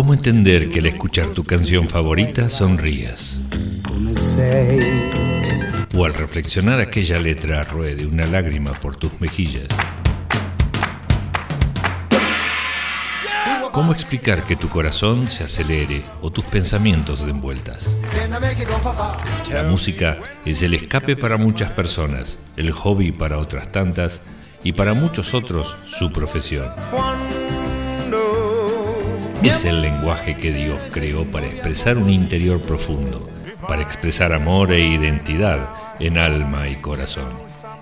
¿Cómo entender que al escuchar tu canción favorita sonrías? O al reflexionar aquella letra ruede una lágrima por tus mejillas. ¿Cómo explicar que tu corazón se acelere o tus pensamientos den vueltas? La música es el escape para muchas personas, el hobby para otras tantas y para muchos otros su profesión. Es el lenguaje que Dios creó para expresar un interior profundo, para expresar amor e identidad en alma y corazón.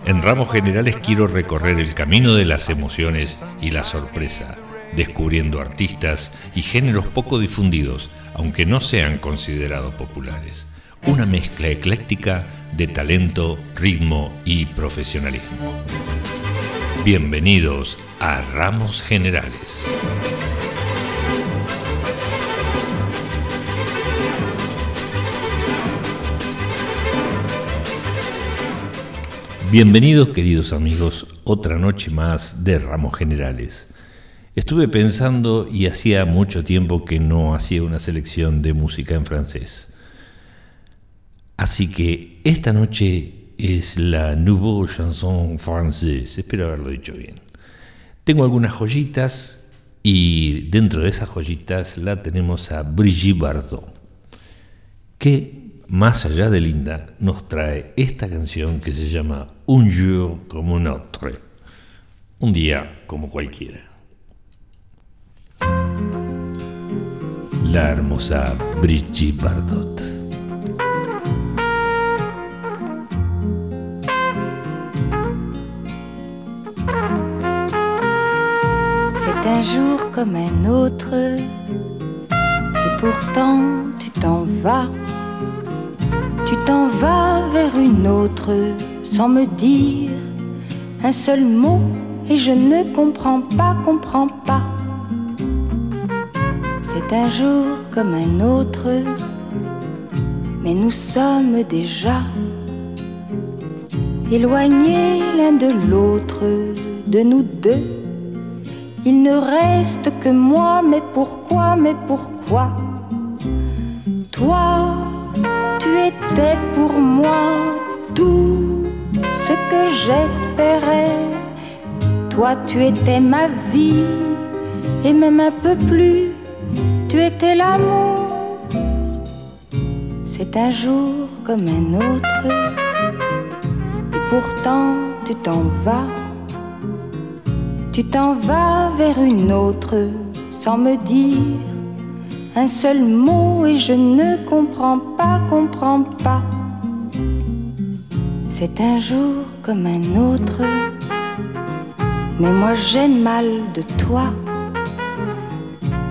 En ramos generales quiero recorrer el camino de las emociones y la sorpresa, descubriendo artistas y géneros poco difundidos, aunque no sean considerados populares. Una mezcla ecléctica de talento, ritmo y profesionalismo. Bienvenidos a Ramos Generales. Bienvenidos queridos amigos, otra noche más de Ramos Generales. Estuve pensando y hacía mucho tiempo que no hacía una selección de música en francés. Así que esta noche es la Nouveau Chanson Française, espero haberlo dicho bien. Tengo algunas joyitas y dentro de esas joyitas la tenemos a Brigitte Bardot, que más allá de linda, nos trae esta canción que se llama Un jour como un autre, un día como cualquiera. La hermosa Brigitte Bardot. C'est un jour comme un autre, et pourtant tu t'en vas tu t'en vas vers une autre sans me dire un seul mot et je ne comprends pas, comprends pas. C'est un jour comme un autre, mais nous sommes déjà éloignés l'un de l'autre, de nous deux. Il ne reste que moi, mais pourquoi, mais pourquoi? Toi, tu étais pour moi tout ce que j'espérais. Toi, tu étais ma vie et même un peu plus, tu étais l'amour. C'est un jour comme un autre et pourtant tu t'en vas. Tu t'en vas vers une autre sans me dire un seul mot et je ne comprends pas, comprends pas. C'est un jour comme un autre, mais moi j'ai mal de toi.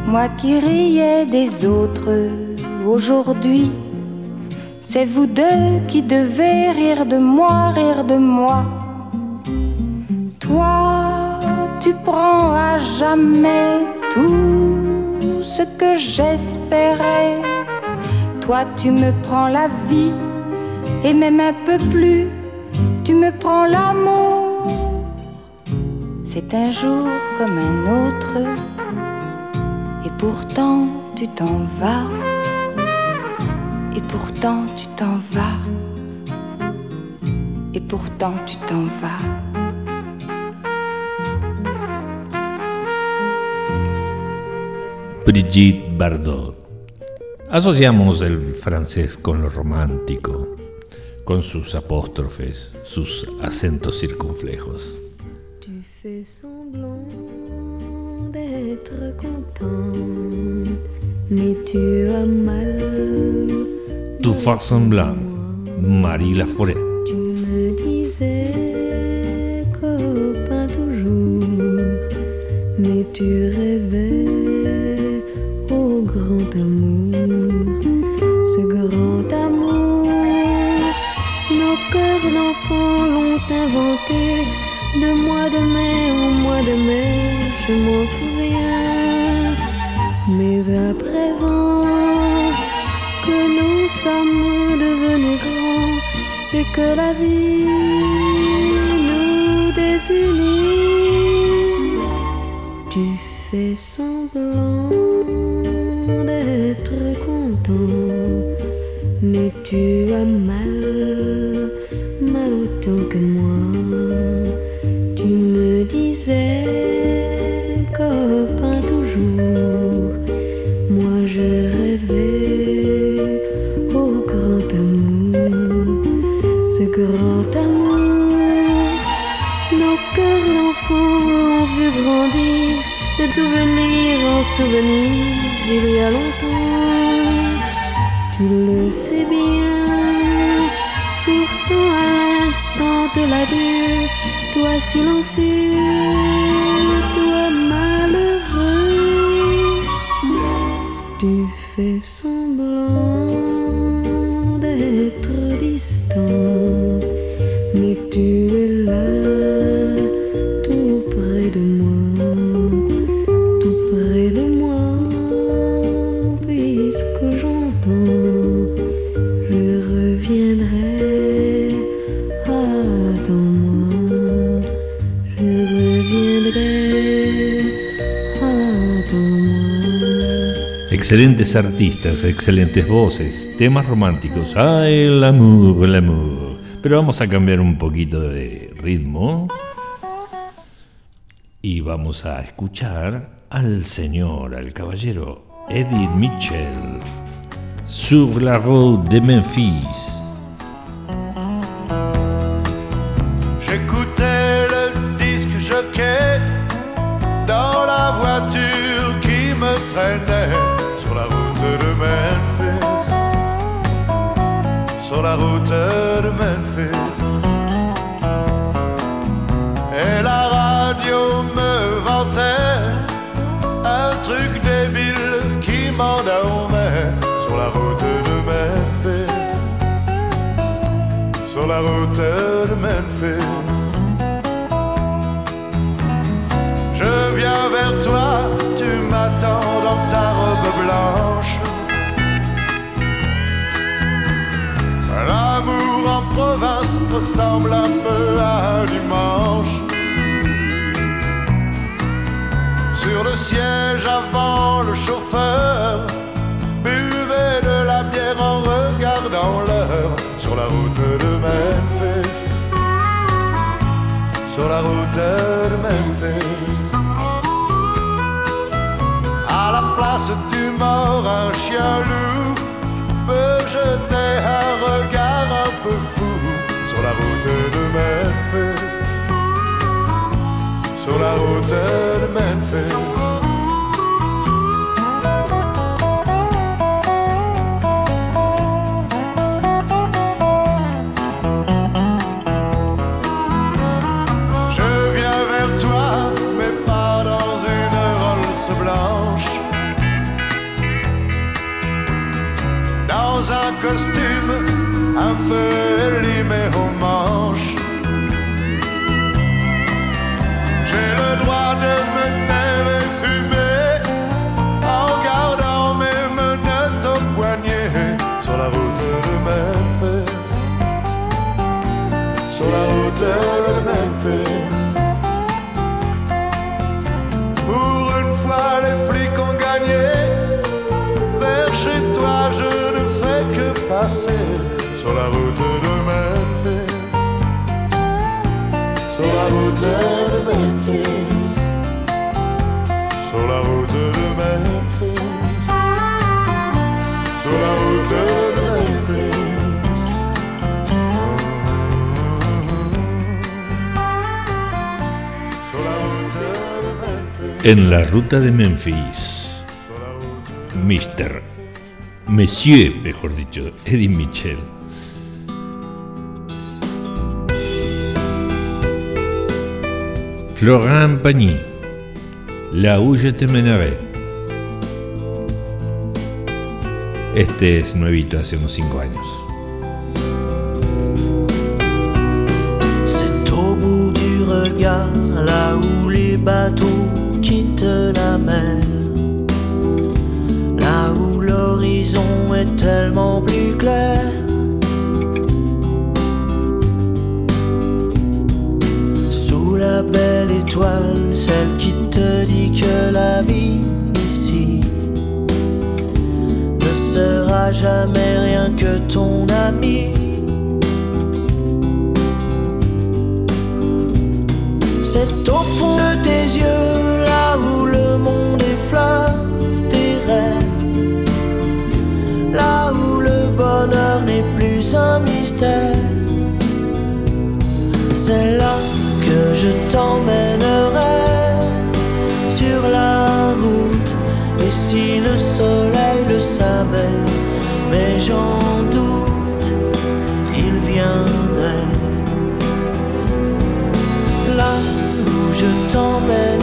Moi qui riais des autres, aujourd'hui, c'est vous deux qui devez rire de moi, rire de moi. Toi, tu prends à jamais tout ce que j'espérais. Toi, tu me prends la vie et même un peu plus, tu me prends l'amour. C'est un jour comme un autre et pourtant tu t'en vas. Et pourtant tu t'en vas. Et pourtant tu t'en vas. Brigitte Bardot. Asociamos el francés con lo romántico, con sus apóstrofes, sus acentos circunflejos. Tu fais semblant d'être content, mais tu as mal. Tu fais semblant, Marie Laforêt. Tu me disais copain toujours, mais tu rêvais de mois de mai au mois de mai, je m'en souviens. Mais à présent que nous sommes devenus grands et que la vie nous désunit, tu fais semblant d'être content. Mais tu as mal souvenir en souvenir il y a longtemps. Tu le sais bien, pourtant à l'instant de l'adieu, toi silencieux, toi malheureux, tu fais semblant Excelentes artistas, excelentes voces, temas románticos. ¡Ay, el amor, el amor! Pero vamos a cambiar un poquito de ritmo. Y vamos a escuchar al señor, al caballero Eddie Mitchell. Sur la road de Memphis. Ressemble un peu à un dimanche. Sur le siège avant, le chauffeur buvait de la bière en regardant l'heure sur la route de Memphis. Sur la route de Memphis. À la place du mort, un chien loup peut jeter un regard route de Memphis. Sur la route de Memphis. Route de Memphis. Sur la route de Memphis. Sur la route de Memphis. Sur la route de Memphis. En la ruta de Memphis, Mr. Monsieur, mejor dicho, Eddie Mitchell. Florent Pagny, Là où je te mènerai. Este es nuevito, hace unos 5 años. C'est au bout du regard, là où les bateaux quittent la mer. Là où l'horizon est tellement plus clair. Sous la belle celle qui te dit que la vie ici sera jamais rien que ton ami. C'est au fond de tes yeux, là où le monde effleure tes rêves, là où le bonheur n'est plus un mystère. C'est là je t'emmènerai sur la route. Et si le soleil le savait, mais j'en doute, il viendrait. Là où je t'emmènerai,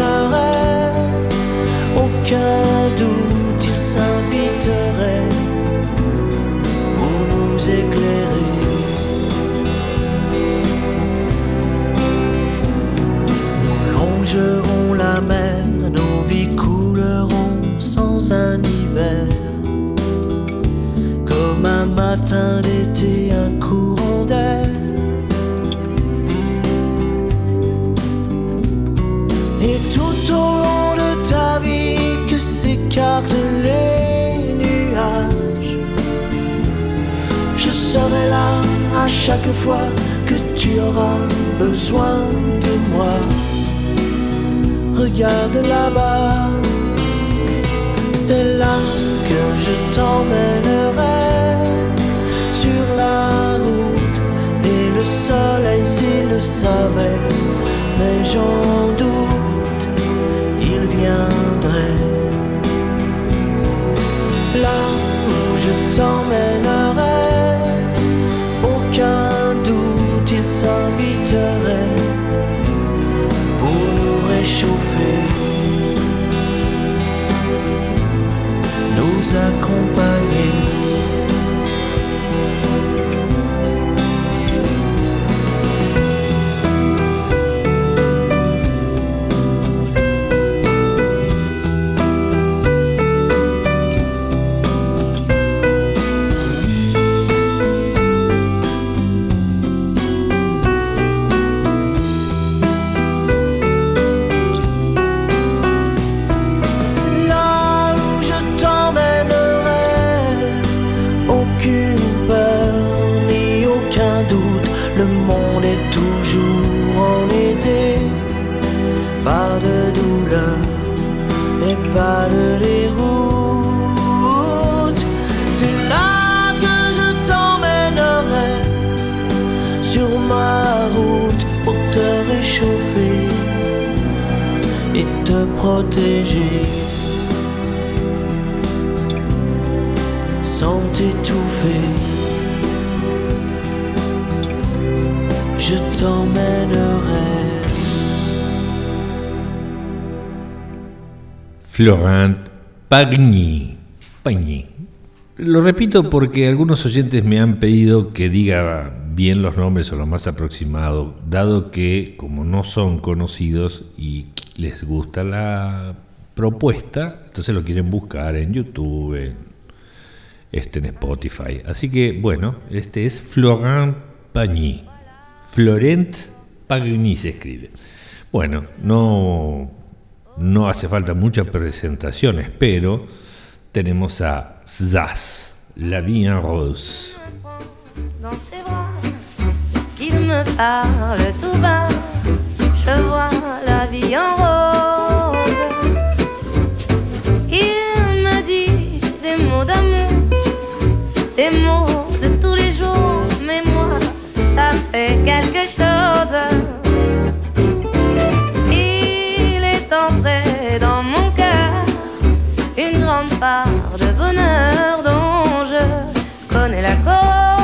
matin d'été, un courant d'air. Et tout au long de ta vie que s'écartent les nuages, je serai là à chaque fois que tu auras besoin de moi. Regarde là-bas, c'est là que je t'emmènerai soleil, s'il le savait, mais j'en doute, il viendrait. Là où je t'emmènerai, Florent Pagny. Pagny. Lo repito porque algunos oyentes me han pedido que diga bien los nombres o lo más aproximado, dado que como no son conocidos y les gusta la propuesta, entonces lo quieren buscar en YouTube, en, este, en Spotify. Así que bueno, este es Florent Pagny. Florent Pagny se escribe. Bueno, no, no hace falta muchas presentaciones, pero tenemos a Zaz, La Vie en Rose. qu'il me parle tout bas. Je vois la vie en rose. Il me dit des mots d'amour, des mots de tous les jours, mais moi, ça fait quelque chose. Il est entré dans mon cœur une grande part de bonheur dont je connais la cause.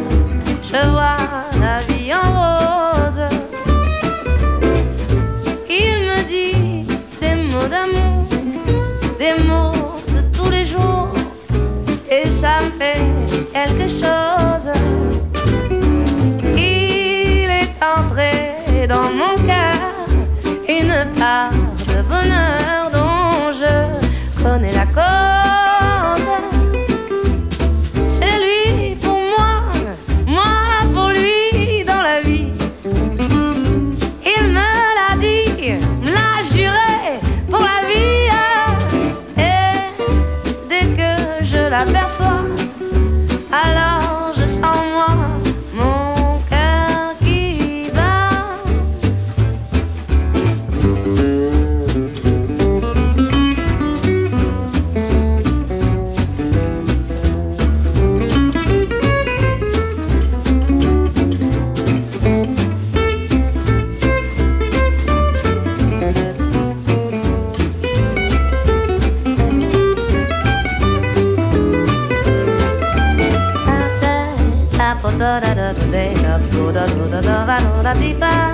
la pa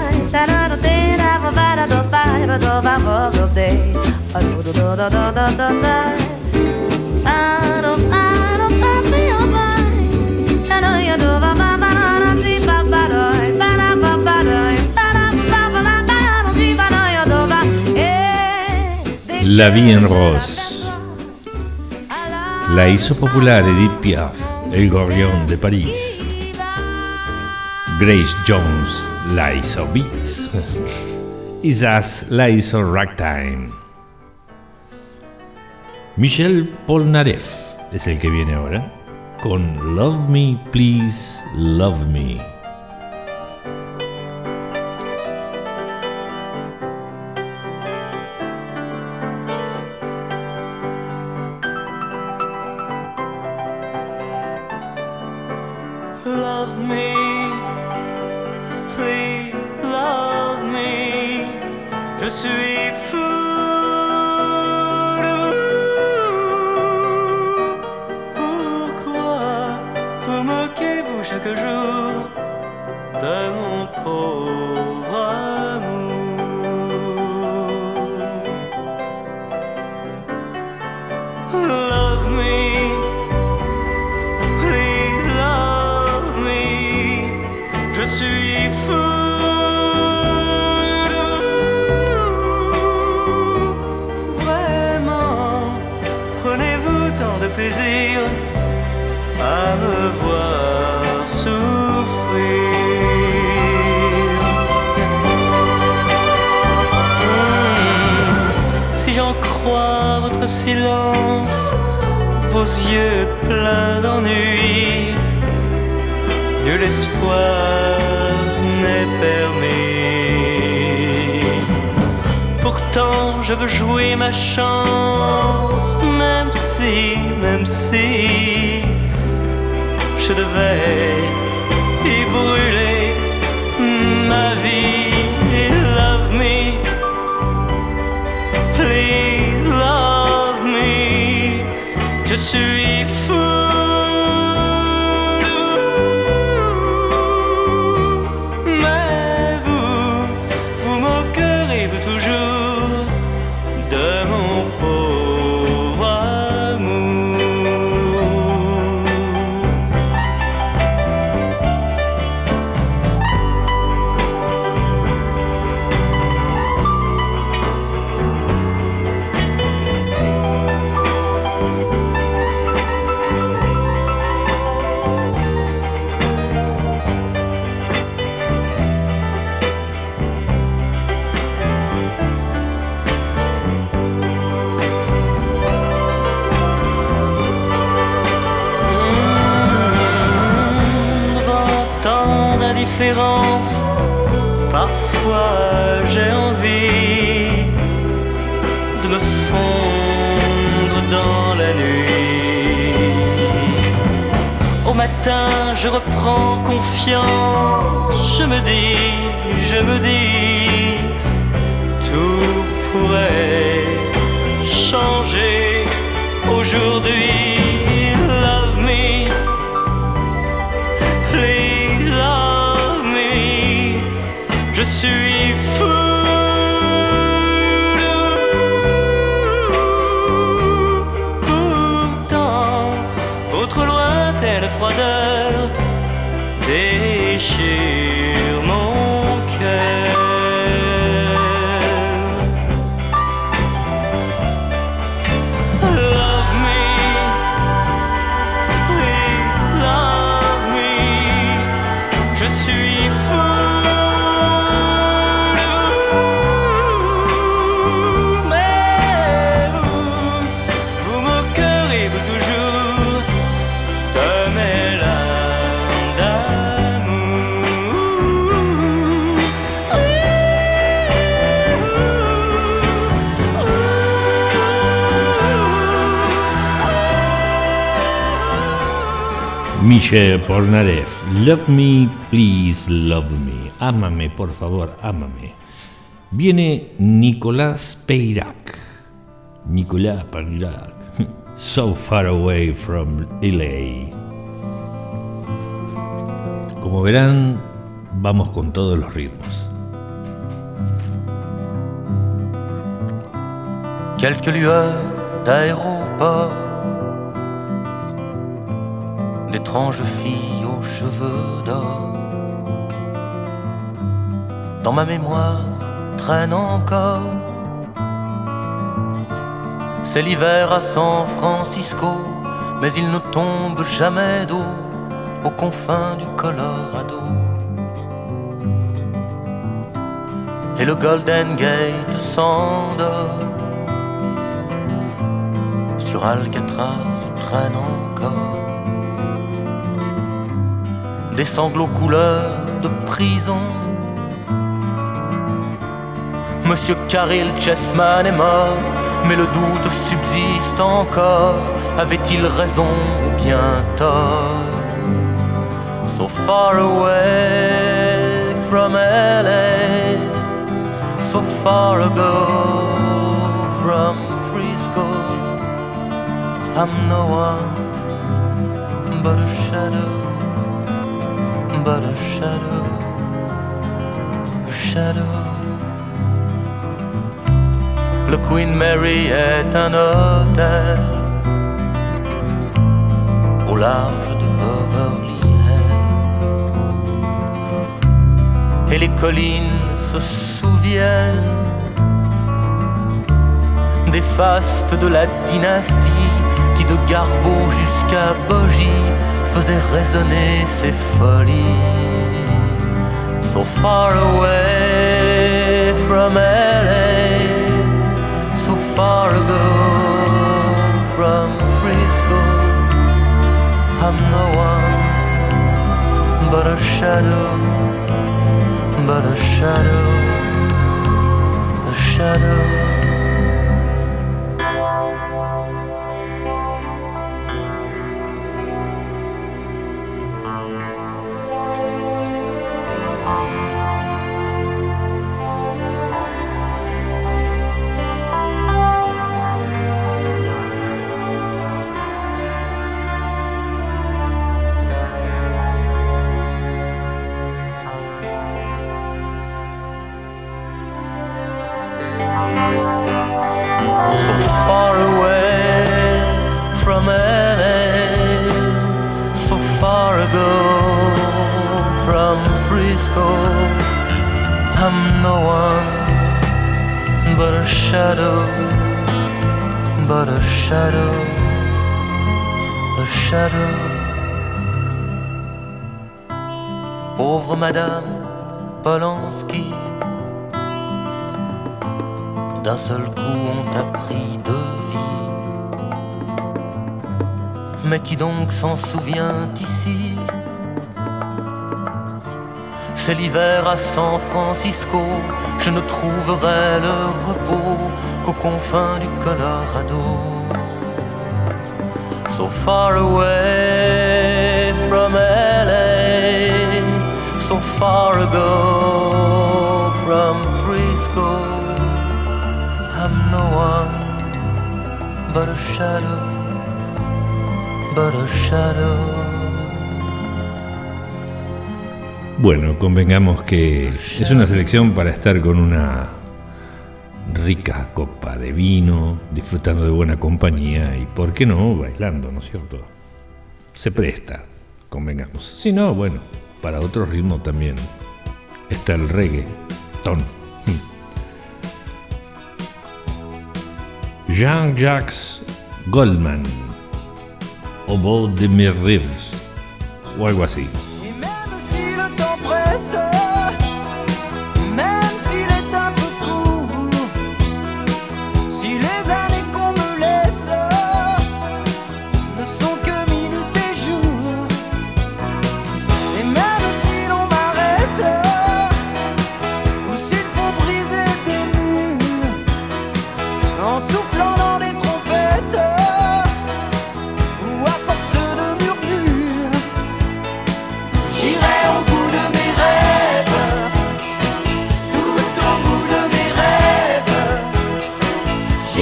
La en rose. La hizo popular Edith Piaf, el gorrión de París. Grace Jones la hizo beat. Isas la hizo ragtime. Michel Polnareff es el que viene ahora con Love Me, Please Love Me. Michel Polnareff, Love Me, Please Love Me. Ámame, por favor, ámame. Viene Nicolás Peirac. Nicolás Peirac. So far away from LA. Como verán, vamos con todos los ritmos. quelques d'aéroport, d'étranges filles aux cheveux d'or. Dans ma mémoire traîne encore. C'est l'hiver à San Francisco, mais il ne tombe jamais d'eau aux confins du Colorado. Et le Golden Gate s'endort sur Alcatraz traîne encore des sanglots couleur de prison. Monsieur Caril Chessman est mort, mais le doute subsiste encore. Avait-il raison ou bien tort? So far away from LA, so far ago from Frisco. I'm no one but shadow, a shadow. Le Queen Mary est un hôtel au large de Beverly Hills. Et les collines se souviennent des fastes de la dynastie qui de Garbo jusqu'à Bogie faisait résonner ses folies. So far away from LA, so far ago from Frisco, I'm no one but a shadow, but a shadow, a shadow. S'en souvient ici C'est l'hiver à San Francisco, je ne trouverai le repos qu'aux confins du Colorado. So far away from LA, so far ago from Frisco. but a shadow, Bueno, convengamos que es una selección para estar con una rica copa de vino, disfrutando de buena compañía y, ¿por qué no?, bailando, ¿no es cierto? Se presta, convengamos. Si no, bueno, para otro ritmo también está el reggae, ton. Jean-Jacques Goldman, au bord de mes rêves, o algo así.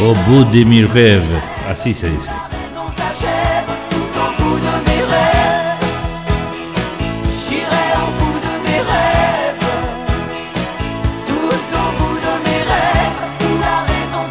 Au bout de mes rêves, así se dice. La raison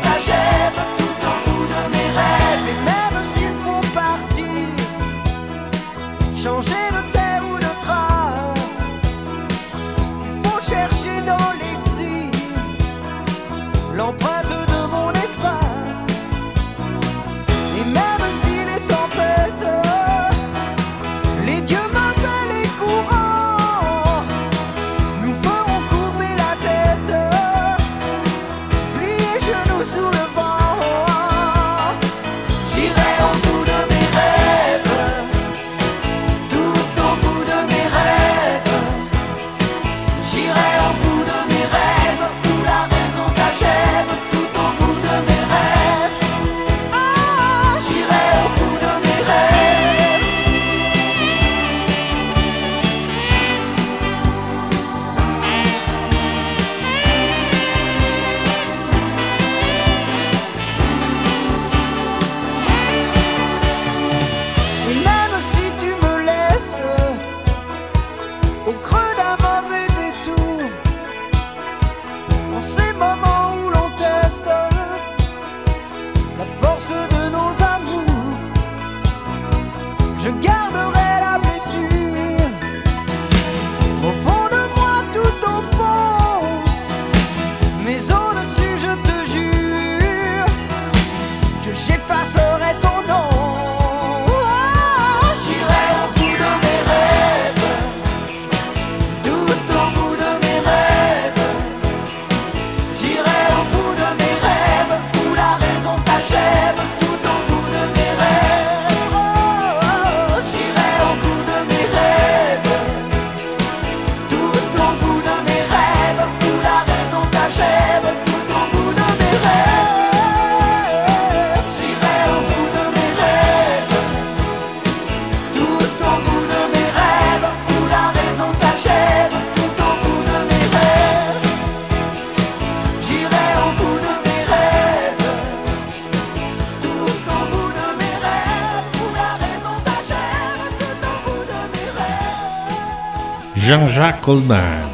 rêves. Jean-Jacques Goldman,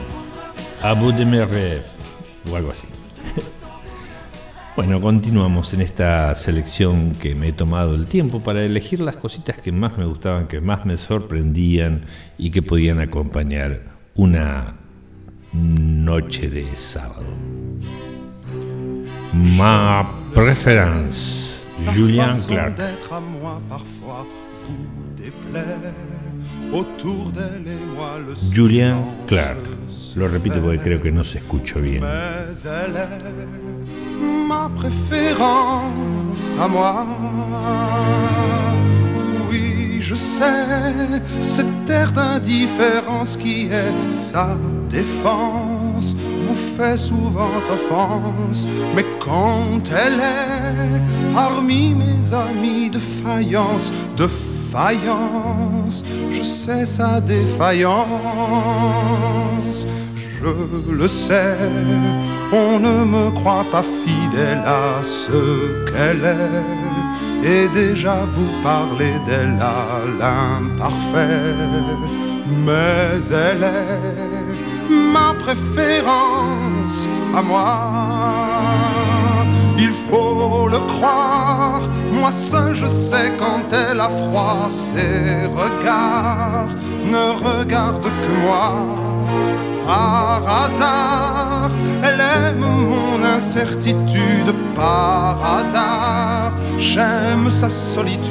a bout de mes rêves, o algo así. Bueno, continuamos en esta selección que me he tomado el tiempo para elegir las cositas que más me gustaban, que más me sorprendían y que podían acompañar una noche de sábado. Ma préférence, Julien Clark. Silence Clark. Lo repito porque creo que no se escuchó bien. Mais elle est ma préférence à moi. Oui, je sais, cette air d'indifférence qui est sa défense vous fait souvent offense. Mais quand elle est parmi mes amis de faïence, de faïence, je sais sa défaillance. Je le sais, on ne me croit pas fidèle à ce qu'elle est. et déjà vous parlez d'elle à l'imparfait. Mais elle est ma préférence à moi. Il faut le croire, moi seul je sais quand elle a froid, ses regards ne regardent que moi par hasard. Elle aime mon incertitude par hasard. J'aime sa solitude.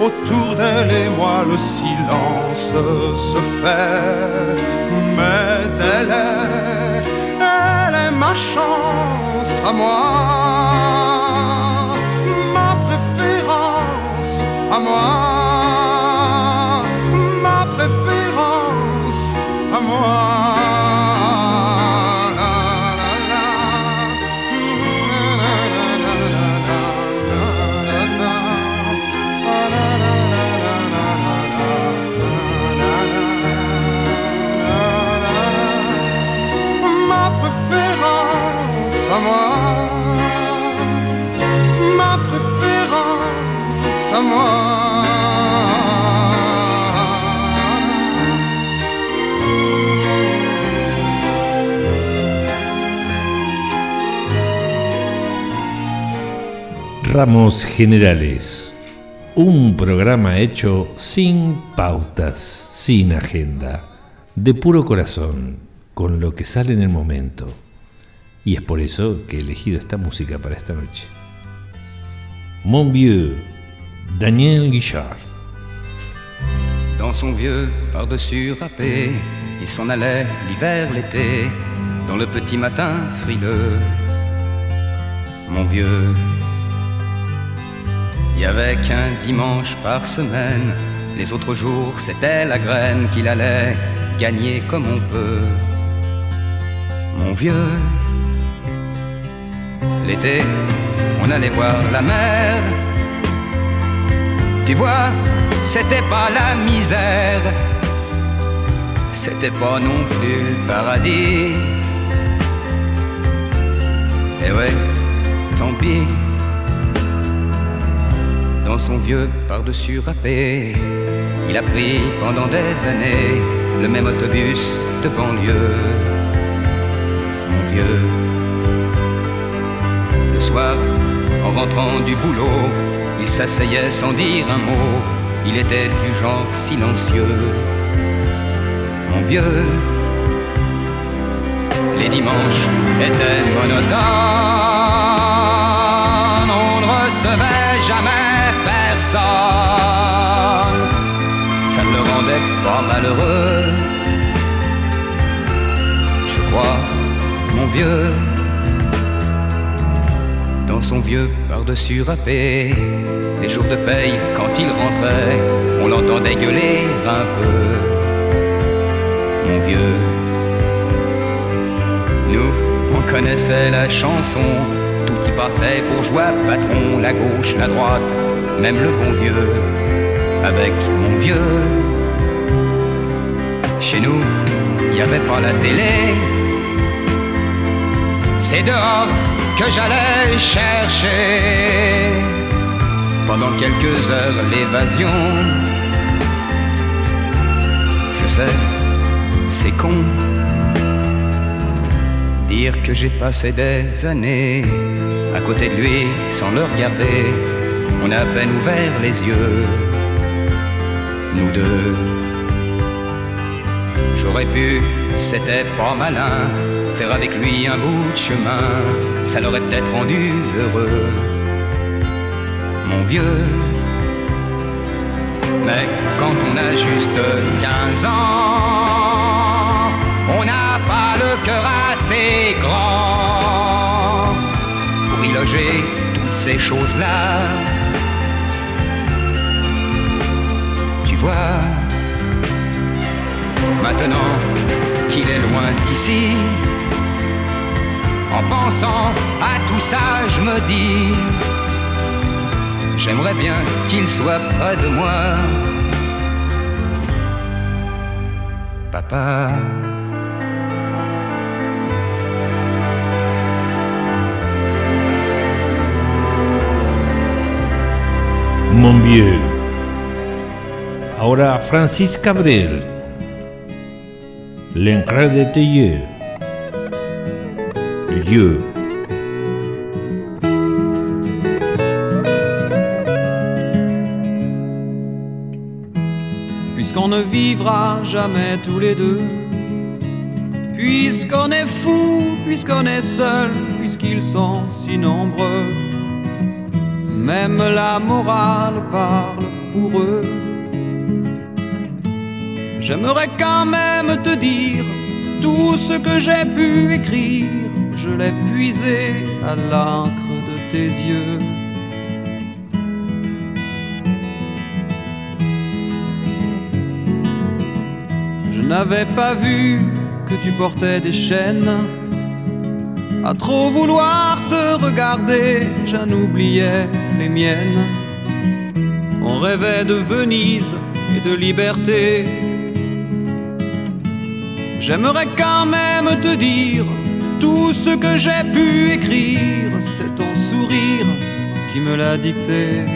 autour d'elle et moi le silence se fait. Mais elle est, elle est ma chance à moi, ma préférence à moi, ma préférence à moi. Ramos Generales, un programa hecho sin pautas, sin agenda, de puro corazón, con lo que sale en el momento. Y es por eso que he elegido esta música para esta noche. Mon vieux, Daniel Guichard. Dans son vieux par-dessus râpé, il s'en allait l'hiver, l'été, dans le petit matin frileux. Mon vieux, il y avait qu'un dimanche par semaine, les autres jours c'était la graine qu'il allait gagner comme on peut. Mon vieux, l'été, on allait voir la mer. Tu vois, c'était pas la misère, c'était pas non plus le paradis. Eh ouais, tant pis. Dans son vieux par-dessus râpé, il a pris pendant des années le même autobus de banlieue. Mon vieux, le soir, en rentrant du boulot, il s'asseyait sans dire un mot. Il était du genre silencieux. Mon vieux, les dimanches étaient monotones. On ne recevait jamais personne. Ça ne le rendait pas malheureux. Je crois, mon vieux dans son vieux par-dessus râpé. Les jours de paye, quand il rentrait, on l'entendait gueuler un peu. Mon vieux, nous, on connaissait la chanson, tout y passait pour joie patron, la gauche, la droite, même le bon Dieu, avec mon vieux. Chez nous, il n'y avait pas la télé. C'est dehors que j'allais chercher pendant quelques heures l'évasion. Je sais, c'est con dire que j'ai passé des années à côté de lui sans le regarder. On a à peine ouvert les yeux, nous deux. J'aurais pu, c'était pas malin faire avec lui un bout de chemin, ça l'aurait peut-être rendu heureux. Mon vieux, mais quand on a juste 15 ans, on n'a pas le cœur assez grand pour y loger toutes ces choses-là. Maintenant qu'il est loin d'ici, en pensant à tout ça, je me dis J'aimerais bien qu'il soit près de moi. Papa. Mon vieux. Ahora Francis Cabrel. L'encre de tes yeux. Lieu. puisqu'on ne vivra jamais tous les deux. Puisqu'on est fou, puisqu'on est seul, puisqu'ils sont si nombreux. Même la morale parle pour eux. J'aimerais quand même te dire tout ce que j'ai pu écrire. Je l'ai puisé à l'encre de tes yeux. Je n'avais pas vu que tu portais des chaînes. À trop vouloir te regarder, j'en oubliais les miennes. On rêvait de Venise et de liberté. J'aimerais quand même te dire tout ce que j'ai pu écrire, c'est ton sourire qui me l'a dicté.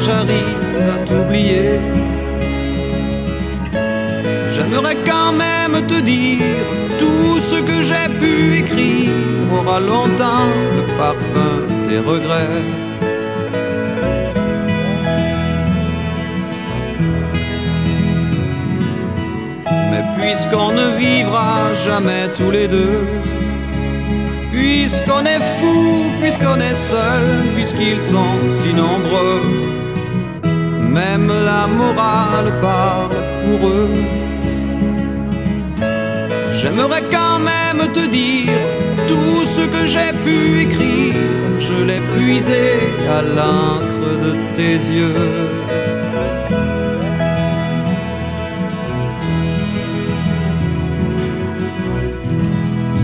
J'arrive à t'oublier, j'aimerais quand même te dire tout ce que j'ai pu écrire aura longtemps le parfum des regrets. Mais puisqu'on ne vivra jamais tous les deux, puisqu'on est fou, puisqu'on est seul, puisqu'ils sont si nombreux, même la morale parle pour eux. J'aimerais quand même te dire tout ce que j'ai pu écrire, je l'ai puisé à l'encre de tes yeux.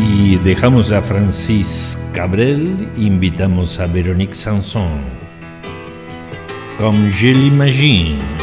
Y dejamos a Francis Cabrel, invitamos a Véronique Sanson. Comme je l'imagine.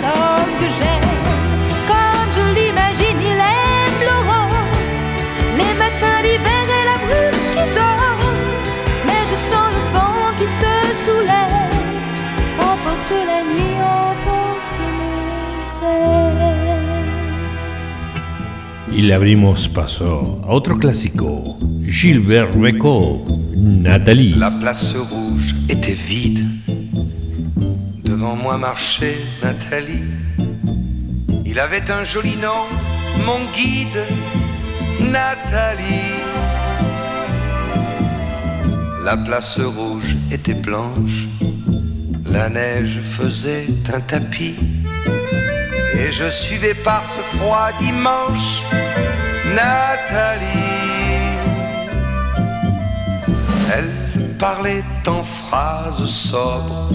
L'homme que j'aime. Comme je l'imagine, il aime l'aurore, les matins d'hiver et la brume qui dort. Mais je sens le vent qui se soulève, emporte la nuit, emporte mon rêve. Y le abrimos paso a otro clásico, Gilbert Bécaud, Nathalie. La place rouge était vide. Devant moi marchait Nathalie. Il avait un joli nom, mon guide, Nathalie. La place rouge était blanche. La neige faisait un tapis. Et je suivais par ce froid dimanche Nathalie. Elle parlait en phrases sobres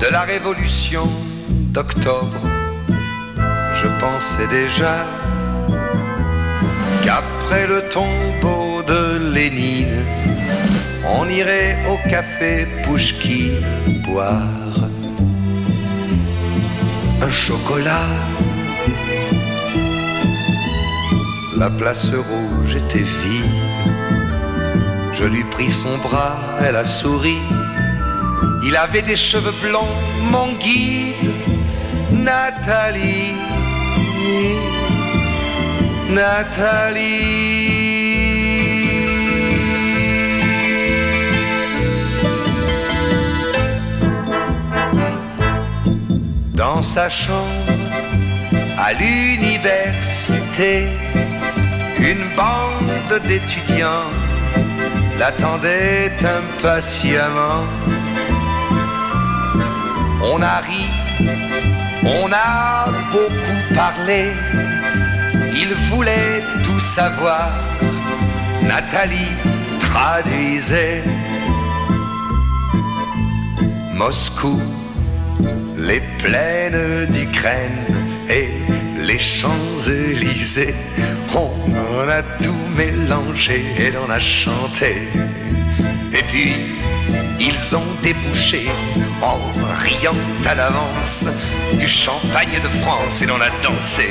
de la révolution d'octobre. Je pensais déjà qu'après le tombeau de Lénine, on irait au café Pouchkine boire un chocolat. La place rouge était vide. Je lui pris son bras, elle a souri. Il avait des cheveux blonds, mon guide, Nathalie. Nathalie. Dans sa chambre, à l'université, une bande d'étudiants l'attendait impatiemment. On a ri, on a beaucoup parlé, il voulait tout savoir. Nathalie traduisait Moscou, les plaines d'Ukraine et les Champs-Élysées. On en a tout mélangé et on a chanté. Et puis, ils ont débouché en riant à l'avance du champagne de France et l'on a dansé.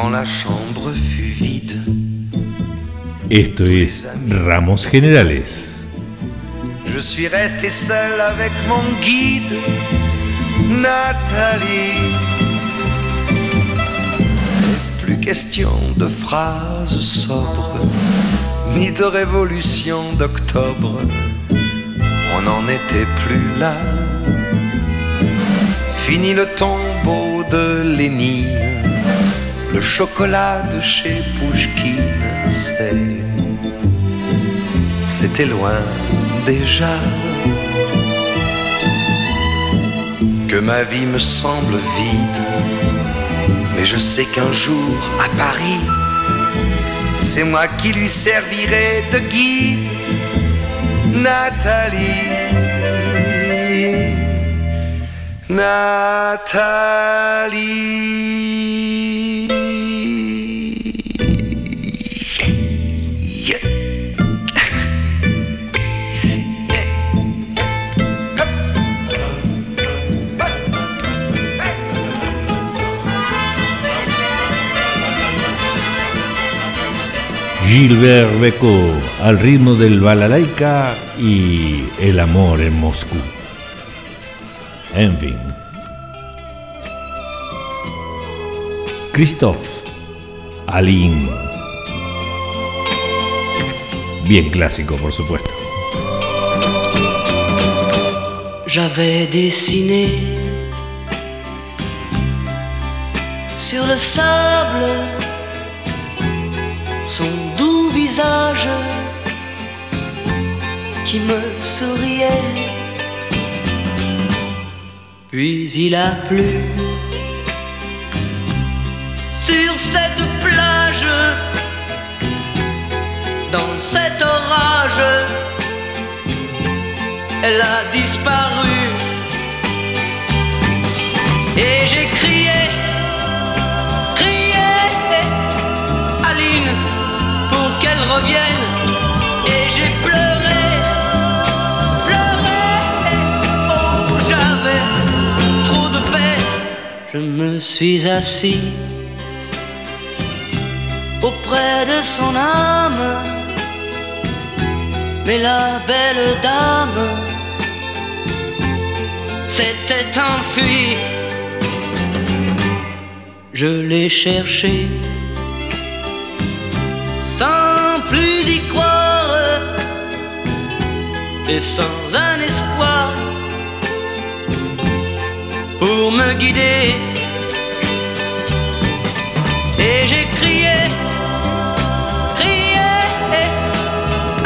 Quand la chambre fut vide, Esto es Ramos Generales. je suis resté seul avec mon guide, Nathalie. Plus question de phrases sobres, ni de révolution d'octobre. On n'en était plus là. Fini le tombeau de Lénine, le chocolat de chez Pouchkine. C'était loin déjà. Que ma vie me semble vide, mais je sais qu'un jour à Paris, c'est moi qui lui servirai de guide, Nathalie. Gilbert Beco al ritmo del balalaika y el amor en Moscú. En fin. Christophe Aline. Bien clásico, por supuesto. J'avais dessiné sur le sable son doux visage qui me souriait. Puis il a plu sur cette plage, dans cet orage, elle a disparu. Et j'ai crié, crié, pour qu'elle revienne. Et j'ai pleuré, pleuré, oh j'avais trop de peine. Je me suis assis auprès de son âme. Mais la belle dame s'était enfuie. Je l'ai cherchée plus y croire et sans un espoir pour me guider. Et j'ai crié, crié,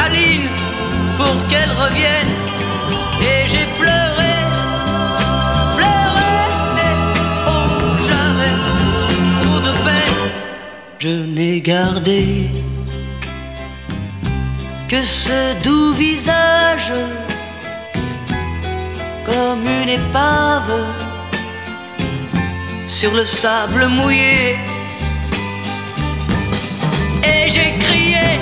Aline, pour qu'elle revienne. Et j'ai pleuré, pleuré, oh j'avais trop de peine. Je n'ai gardé que ce doux visage comme une épave sur le sable mouillé. Et j'ai crié,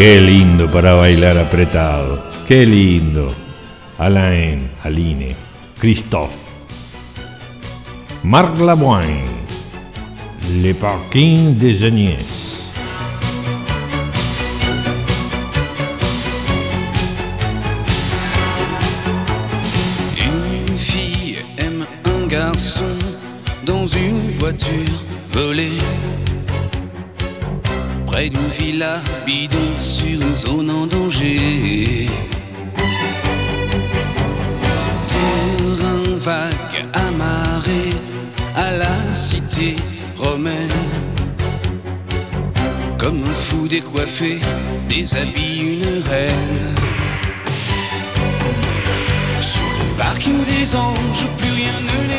Qué lindo para bailar apretado. Qué lindo. Alain, Aline, Christophe. Marc Lamoine. Les parkings des Agnès. Une fille aime un garçon dans une voiture volée. D'une villa bidon sur une zone en danger. Terrain vague amarré à la cité romaine. Comme un fou décoiffé, déshabille une reine. Sur le parking des anges, plus rien ne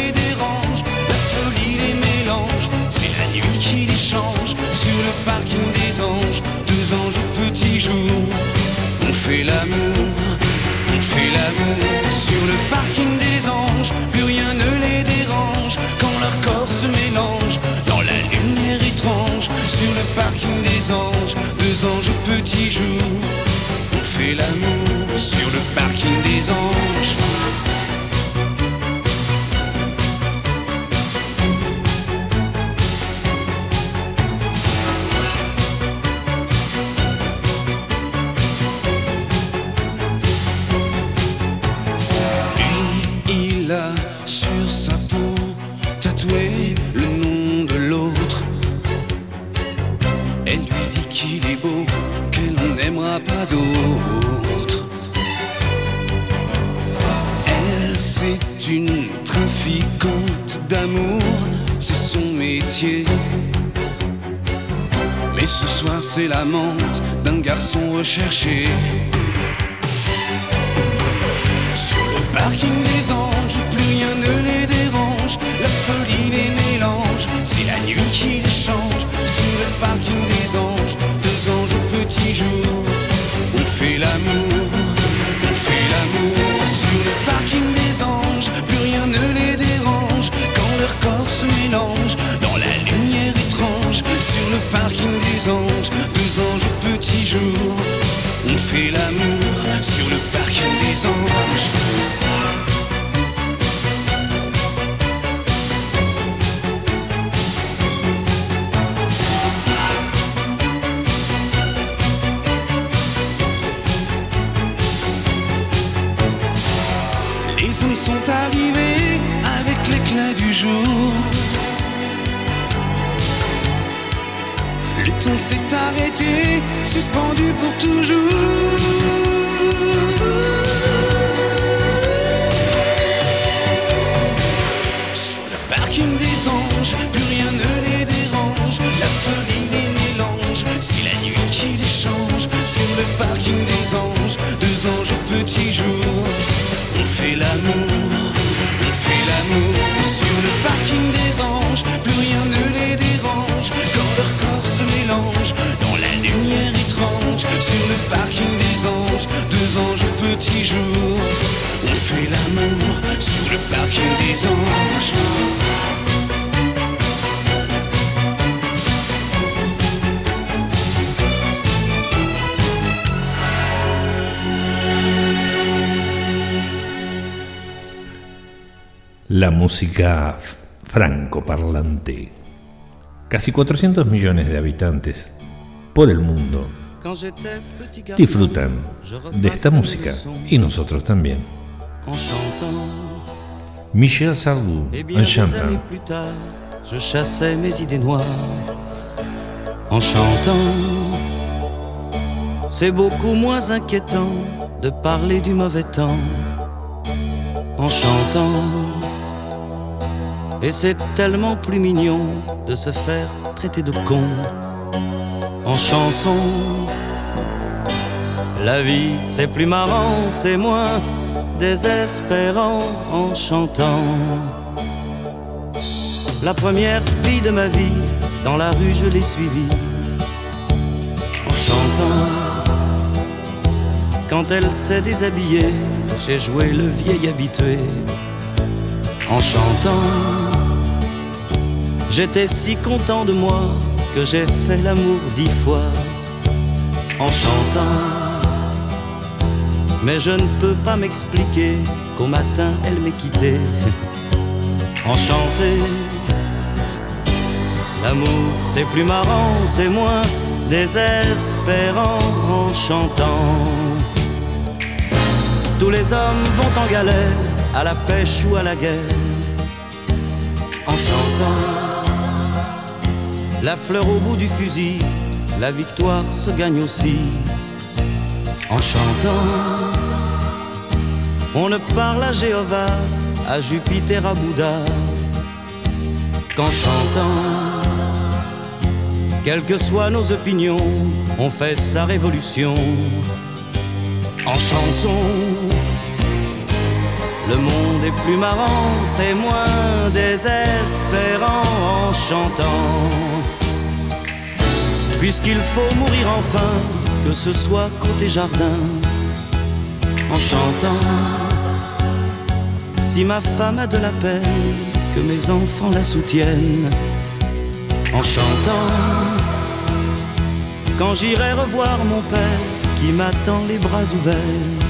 parking des anges, temps s'est arrêté, suspendu pour toujours. Sur le parking des anges, plus rien ne les dérange. La folie les mélange, c'est la nuit qui les change. Sur le parking le. La música francoparlante. Casi 400 millones de habitantes por el mundo Disfrutan de esta música y nosotros también. en chantant. Michel Sardou bien en chantant. plus tard, je chassais mes idées noires en chantant. C'est beaucoup moins inquiétant de parler du mauvais temps en chantant. Et c'est tellement plus mignon de se faire traiter de con en chanson. La vie c'est plus marrant, c'est moins désespérant en chantant. La première fille de ma vie, dans la rue je l'ai suivie en chantant. Quand elle s'est déshabillée, j'ai joué le vieil habitué en chantant. J'étais si content de moi que j'ai fait l'amour dix fois en chantant. Mais je ne peux pas m'expliquer qu'au matin elle m'ait quitté enchanté. L'amour c'est plus marrant, c'est moins désespérant en chantant. Tous les hommes vont en galère, à la pêche ou à la guerre, en chantant. La fleur au bout du fusil, la victoire se gagne aussi en chantant. On ne parle à Jéhovah, à Jupiter, à Bouddha, qu'en chantant. Quelles que soient nos opinions, on fait sa révolution en chanson. Le monde est plus marrant, c'est moins désespérant en chantant. Puisqu'il faut mourir enfin, que ce soit côté jardin, en chantant. Si ma femme a de la peine, que mes enfants la soutiennent, en chantant. Quand j'irai revoir mon père qui m'attend les bras ouverts,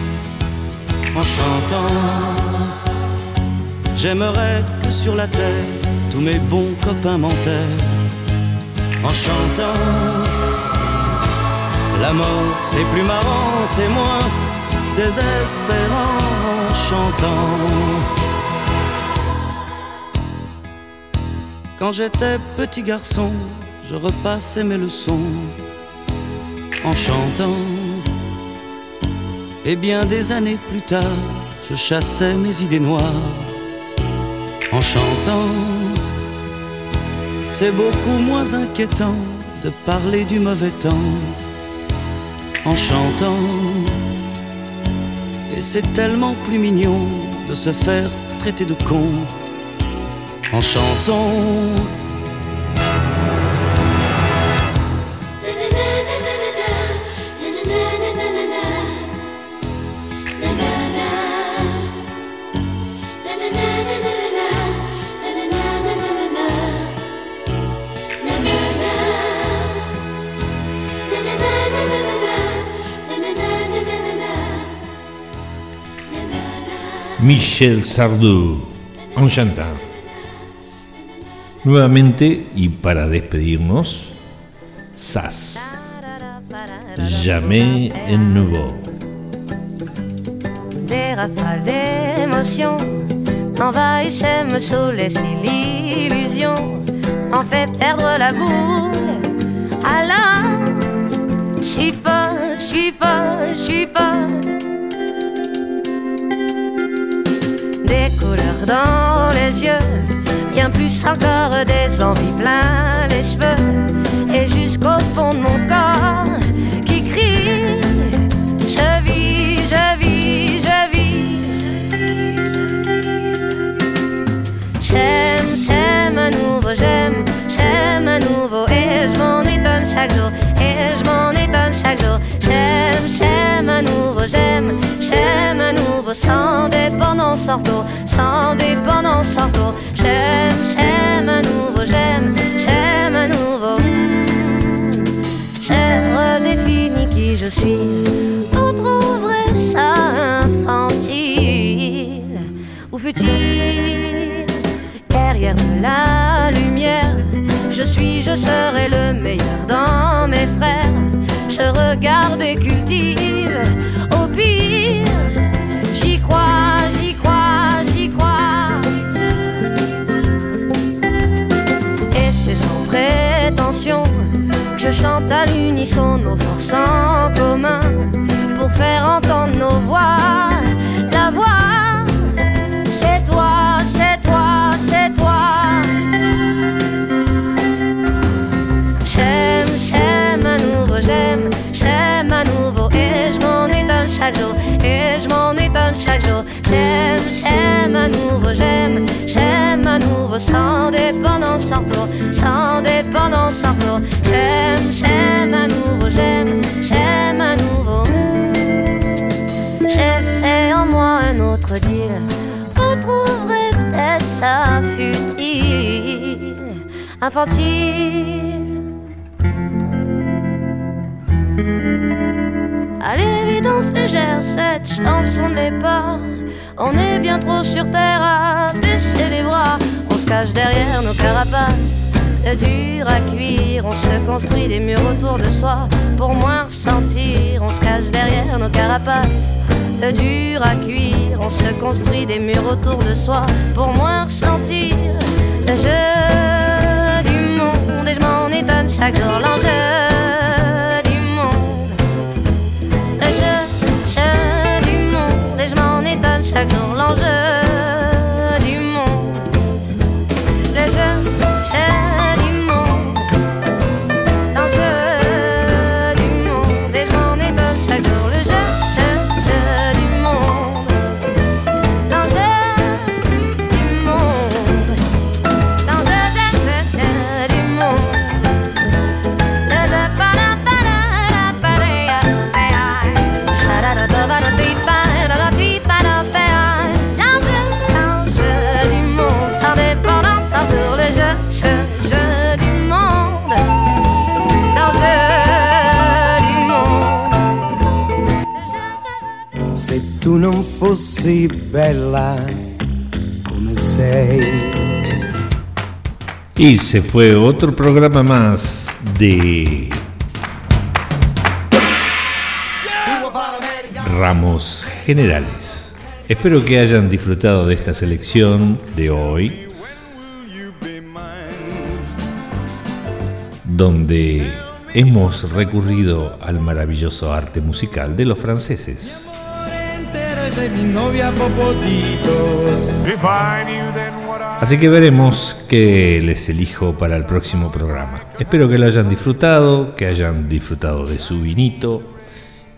en chantant. J'aimerais que sur la terre tous mes bons copains m'enterrent en chantant. La mort c'est plus marrant, c'est moins désespérant en chantant. Quand j'étais petit garçon, je repassais mes leçons en chantant. Et bien des années plus tard, je chassais mes idées noires en chantant. C'est beaucoup moins inquiétant de parler du mauvais temps en chantant. Et c'est tellement plus mignon de se faire traiter de con en chanson. Michel Sardou, en chantant. Nuevamente, y para despedirnos, Sas. Jamais un nouveau. Des rafales d'émotions envahissaient, me saoulaient l'illusion en fait perdre la boule. Alors, je suis folle, je suis folle, je suis folle. Des couleurs dans les yeux, bien plus encore des envies plein les cheveux, et jusqu'au fond de mon corps qui crie Je vis, je vis, je vis. J'aime, j'aime à nouveau, j'aime, j'aime à nouveau, et je m'en étonne chaque jour, et je m'en étonne chaque jour. J'aime, j'aime à nouveau, j'aime, j'aime à nouveau, sans dépendance ortho, sans dépendance ortho. Nos forces en commun pour faire entendre nos voix. La voix, c'est toi, c'est toi, c'est toi. J'aime, j'aime à nouveau, j'aime, j'aime à nouveau et je m'en étonne chaque jour et je m'en étonne chaque jour. J'aime, j'aime à nouveau, j'aime, j'aime à nouveau sans dépendance sans retour, sans dépendance sans retour. J'aime, j'aime à nouveau, j'aime, j'aime à nouveau. J'ai fait en moi un autre deal. Vous trouverez peut-être ça futile, infantile. À l'évidence légère, cette chanson ne l'est pas. On est bien trop sur terre à baisser les bras. On se cache derrière nos carapaces. De dur à cuire, on se construit des murs autour de soi pour moins ressentir. On se cache derrière nos carapaces. De dur à cuire, on se construit des murs autour de soi pour moins ressentir. Le jeu du monde, et je m'en étonne chaque jour. L'enjeu tu non fossi bella come sei, Y se fue otro programa más de Ramos Generales. Espero que hayan disfrutado de esta selección de hoy, donde hemos recurrido al maravilloso arte musical de los franceses. De mi novia Popotitos. Así que veremos qué les elijo para el próximo programa. Espero que lo hayan disfrutado, que hayan disfrutado de su vinito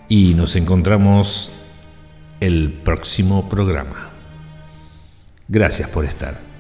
y nos encontramos el próximo programa. Gracias por estar.